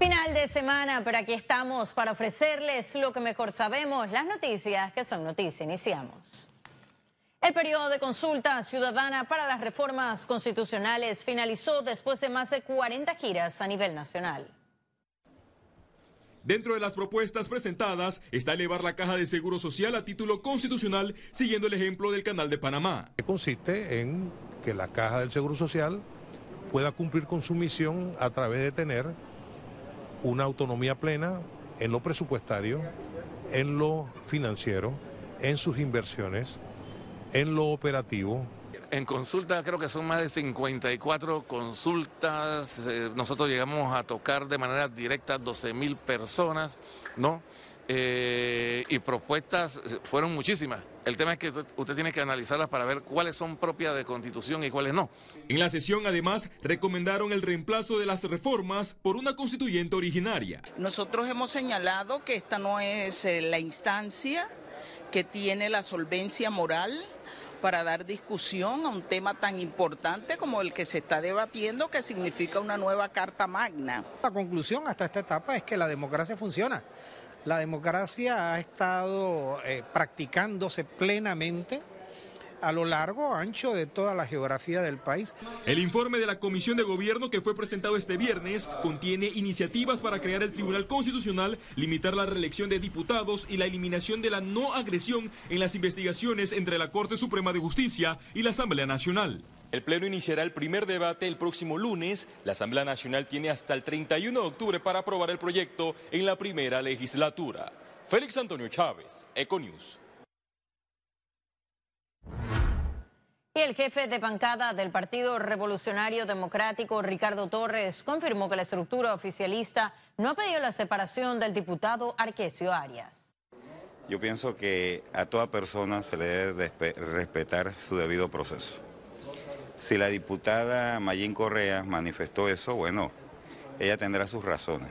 Final de semana, pero aquí estamos para ofrecerles lo que mejor sabemos, las noticias que son noticias. Iniciamos. El periodo de consulta ciudadana para las reformas constitucionales finalizó después de más de 40 giras a nivel nacional. Dentro de las propuestas presentadas está elevar la caja de seguro social a título constitucional, siguiendo el ejemplo del Canal de Panamá. Consiste en que la caja del seguro social pueda cumplir con su misión a través de tener una autonomía plena en lo presupuestario, en lo financiero, en sus inversiones, en lo operativo. En consulta creo que son más de 54 consultas. Eh, nosotros llegamos a tocar de manera directa 12 mil personas, ¿no? Eh, y propuestas fueron muchísimas. El tema es que usted tiene que analizarlas para ver cuáles son propias de constitución y cuáles no. En la sesión, además, recomendaron el reemplazo de las reformas por una constituyente originaria. Nosotros hemos señalado que esta no es eh, la instancia que tiene la solvencia moral para dar discusión a un tema tan importante como el que se está debatiendo, que significa una nueva Carta Magna. La conclusión hasta esta etapa es que la democracia funciona. La democracia ha estado eh, practicándose plenamente a lo largo, ancho de toda la geografía del país. El informe de la Comisión de Gobierno que fue presentado este viernes contiene iniciativas para crear el Tribunal Constitucional, limitar la reelección de diputados y la eliminación de la no agresión en las investigaciones entre la Corte Suprema de Justicia y la Asamblea Nacional. El Pleno iniciará el primer debate el próximo lunes. La Asamblea Nacional tiene hasta el 31 de octubre para aprobar el proyecto en la primera legislatura. Félix Antonio Chávez, Econews. Y el jefe de bancada del Partido Revolucionario Democrático, Ricardo Torres, confirmó que la estructura oficialista no ha pedido la separación del diputado Arquesio Arias. Yo pienso que a toda persona se le debe respetar su debido proceso. Si la diputada Mayín Correa manifestó eso, bueno, ella tendrá sus razones.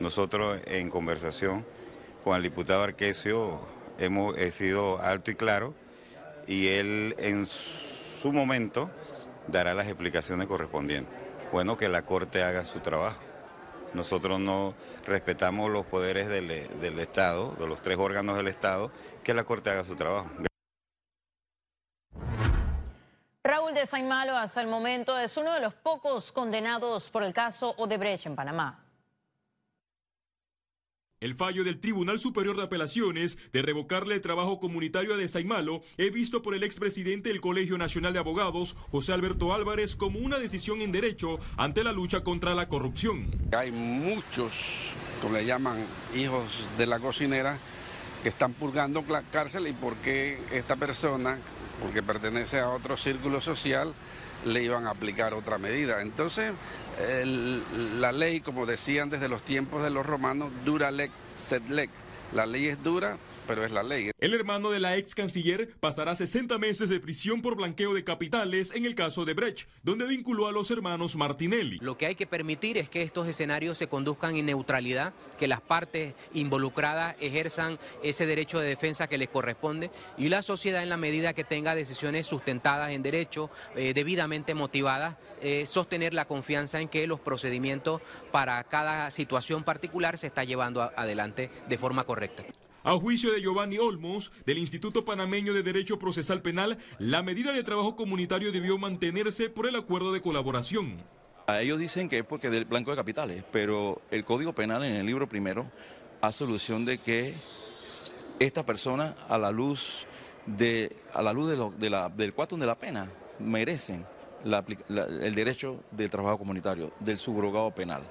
Nosotros en conversación con el diputado Arquesio hemos sido alto y claro y él en su momento dará las explicaciones correspondientes. Bueno, que la Corte haga su trabajo. Nosotros no respetamos los poderes del, Estado, de los tres órganos del Estado, que la Corte haga su trabajo. Saimalo hasta el momento es uno de los pocos condenados por el caso Odebrecht en Panamá. El fallo del Tribunal Superior de Apelaciones de revocarle el trabajo comunitario a Desaimalo he visto por el expresidente del Colegio Nacional de Abogados, José Alberto Álvarez, como una decisión en derecho ante la lucha contra la corrupción. Hay muchos, como le llaman, hijos de la cocinera que están purgando la cárcel y por qué esta persona porque pertenece a otro círculo social, le iban a aplicar otra medida. Entonces, la ley, como decían desde los tiempos de los romanos, dura lec sed lec. La ley es dura, pero es la ley. El hermano de la ex canciller pasará 60 meses de prisión por blanqueo de capitales en el caso de Brecht, donde vinculó a los hermanos Martinelli. Lo que hay que permitir es que estos escenarios se conduzcan en neutralidad, que las partes involucradas ejerzan ese derecho de defensa que les corresponde y la sociedad en la medida que tenga decisiones sustentadas en derecho, eh, debidamente motivadas, eh, sostener la confianza en que los procedimientos para cada situación particular se está llevando adelante de forma correcta. A juicio de Giovanni Olmos, del Instituto Panameño de Derecho Procesal Penal, la medida de trabajo comunitario debió mantenerse por el acuerdo de colaboración. Ellos dicen que es porque del blanco de capitales, pero el Código Penal en el libro primero hace solución de que esta persona, a la luz de, a la luz de del cuatón de la pena, merecen el derecho del trabajo comunitario, del subrogado penal.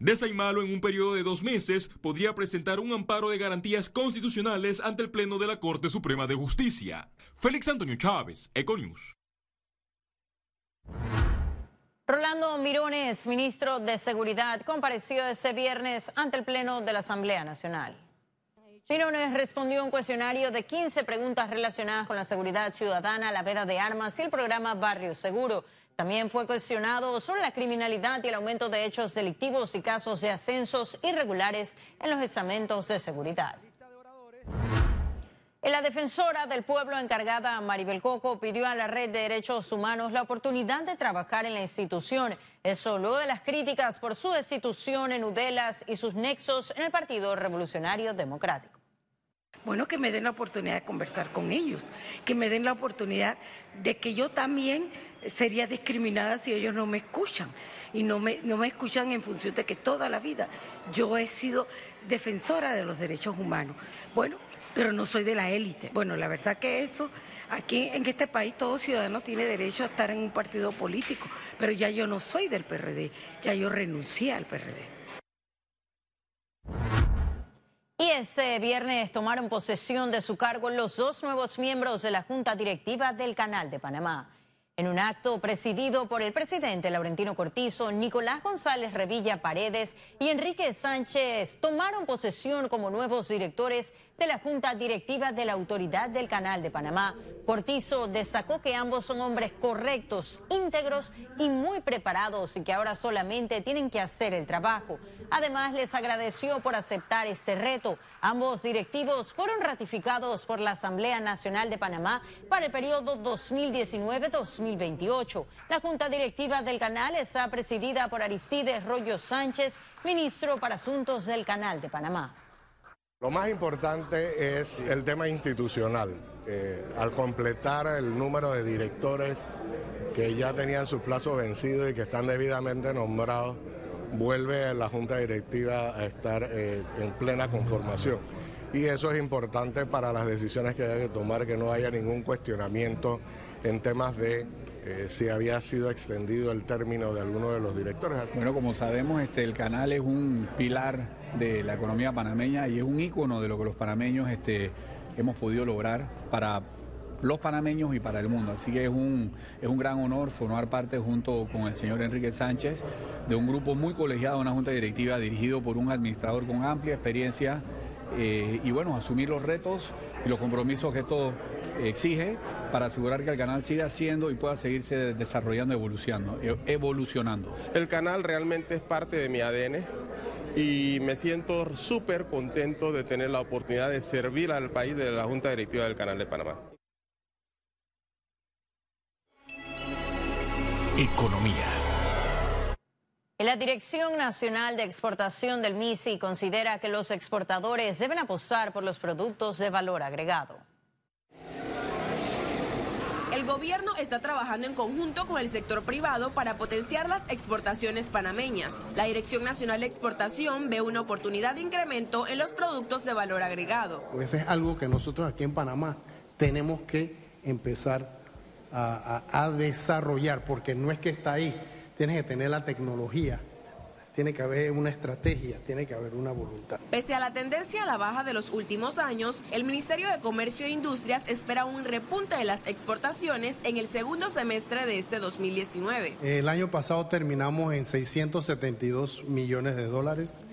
Desaimalo en un periodo de dos meses podría presentar un amparo de garantías constitucionales ante el Pleno de la Corte Suprema de Justicia. Félix Antonio Chávez, Econius. Rolando Mirones, ministro de Seguridad, compareció ese viernes ante el Pleno de la Asamblea Nacional. Mirones respondió a un cuestionario de 15 preguntas relacionadas con la seguridad ciudadana, la veda de armas y el programa Barrio Seguro. También fue cuestionado sobre la criminalidad y el aumento de hechos delictivos y casos de ascensos irregulares en los estamentos de seguridad. La defensora del pueblo encargada, Maribel Coco, pidió a la Red de Derechos Humanos la oportunidad de trabajar en la institución. Eso luego de las críticas por su destitución en Udelas y sus nexos en el Partido Revolucionario Democrático. Bueno, que me den la oportunidad de conversar con ellos, que me den la oportunidad de que yo también sería discriminada si ellos no me escuchan y no me, no me escuchan en función de que toda la vida yo he sido defensora de los derechos humanos. Bueno, pero no soy de la élite. Bueno, la verdad que eso, aquí en este país todo ciudadano tiene derecho a estar en un partido político, pero ya yo no soy del PRD, ya yo renuncié al PRD. Y este viernes tomaron posesión de su cargo los dos nuevos miembros de la Junta Directiva del Canal de Panamá. En un acto presidido por el presidente Laurentino Cortizo, Nicolás González Revilla Paredes y Enrique Sánchez tomaron posesión como nuevos directores de la Junta Directiva de la Autoridad del Canal de Panamá. Cortizo destacó que ambos son hombres correctos, íntegros y muy preparados y que ahora solamente tienen que hacer el trabajo. Además, les agradeció por aceptar este reto. Ambos directivos fueron ratificados por la Asamblea Nacional de Panamá para el periodo 2019-2028. La Junta Directiva del Canal está presidida por Aristides Rollo Sánchez, ministro para Asuntos del Canal de Panamá. Lo más importante es el tema institucional. Eh, al completar el número de directores que ya tenían su plazo vencido y que están debidamente nombrados, vuelve la Junta Directiva a estar eh, en plena conformación. Y eso es importante para las decisiones que hay que tomar, que no haya ningún cuestionamiento en temas de eh, si había sido extendido el término de alguno de los directores. Bueno, como sabemos, este, el canal es un pilar de la economía panameña y es un ícono de lo que los panameños este, hemos podido lograr para los panameños y para el mundo. Así que es un, es un gran honor formar parte junto con el señor Enrique Sánchez de un grupo muy colegiado, una junta directiva dirigido por un administrador con amplia experiencia eh, y bueno, asumir los retos y los compromisos que esto exige para asegurar que el canal siga siendo y pueda seguirse desarrollando, evolucionando, evolucionando. El canal realmente es parte de mi ADN y me siento súper contento de tener la oportunidad de servir al país de la Junta Directiva del Canal de Panamá. Economía. La Dirección Nacional de Exportación del MISI considera que los exportadores deben apostar por los productos de valor agregado. El gobierno está trabajando en conjunto con el sector privado para potenciar las exportaciones panameñas. La Dirección Nacional de Exportación ve una oportunidad de incremento en los productos de valor agregado. Eso es algo que nosotros aquí en Panamá tenemos que empezar a, a desarrollar, porque no es que está ahí, tienes que tener la tecnología tiene que haber una estrategia, tiene que haber una voluntad. Pese a la tendencia a la baja de los últimos años, el Ministerio de Comercio e Industrias espera un repunte de las exportaciones en el segundo semestre de este 2019. El año pasado terminamos en 672 millones de dólares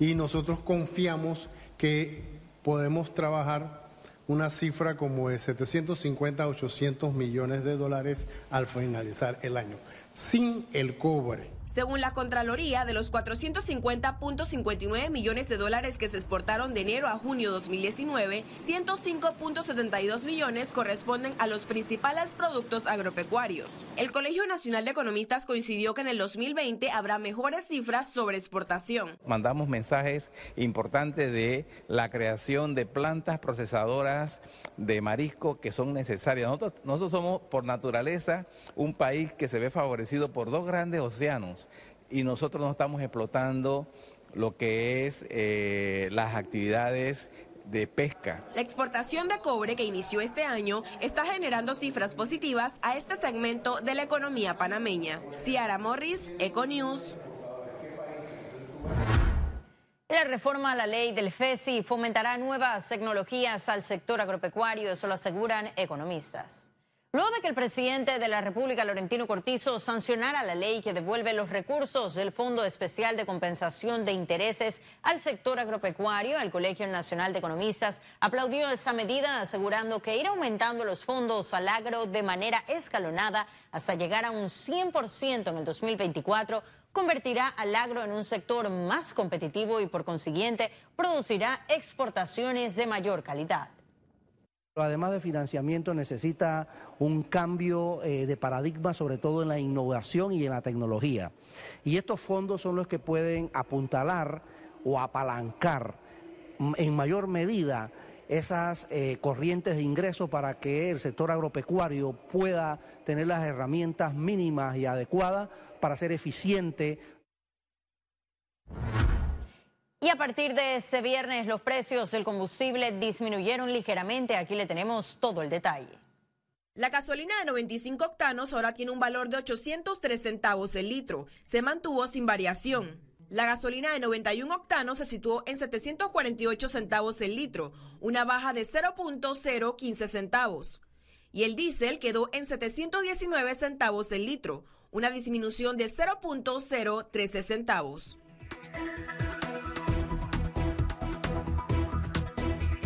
y nosotros confiamos que podemos trabajar una cifra como de 750 a 800 millones de dólares al finalizar el año, sin el cobre. Según la Contraloría, de los 450.59 millones de dólares que se exportaron de enero a junio 2019, 105.72 millones corresponden a los principales productos agropecuarios. El Colegio Nacional de Economistas coincidió que en el 2020 habrá mejores cifras sobre exportación. Mandamos mensajes importantes de la creación de plantas procesadoras de marisco que son necesarias. Nosotros, nosotros somos por naturaleza un país que se ve favorecido por dos grandes océanos y nosotros no estamos explotando lo que es eh, las actividades de pesca. La exportación de cobre que inició este año está generando cifras positivas a este segmento de la economía panameña. Ciara Morris, Econews. La reforma a la ley del FESI fomentará nuevas tecnologías al sector agropecuario, eso lo aseguran economistas. Luego de que el presidente de la República, Laurentino Cortizo, sancionara la ley que devuelve los recursos del Fondo Especial de Compensación de Intereses al sector agropecuario, el Colegio Nacional de Economistas aplaudió esa medida, asegurando que ir aumentando los fondos al agro de manera escalonada hasta llegar a un 100% en el 2024 convertirá al agro en un sector más competitivo y por consiguiente producirá exportaciones de mayor calidad. Además de financiamiento necesita un cambio eh, de paradigma, sobre todo en la innovación y en la tecnología. Y estos fondos son los que pueden apuntalar o apalancar en mayor medida esas eh, corrientes de ingresos para que el sector agropecuario pueda tener las herramientas mínimas y adecuadas para ser eficiente. Y a partir de este viernes los precios del combustible disminuyeron ligeramente. Aquí le tenemos todo el detalle. La gasolina de 95 octanos ahora tiene un valor de 803 centavos el litro. Se mantuvo sin variación. La gasolina de 91 octanos se situó en 748 centavos el litro, una baja de 0.015 centavos. Y el diésel quedó en 719 centavos el litro, una disminución de 0.013 centavos.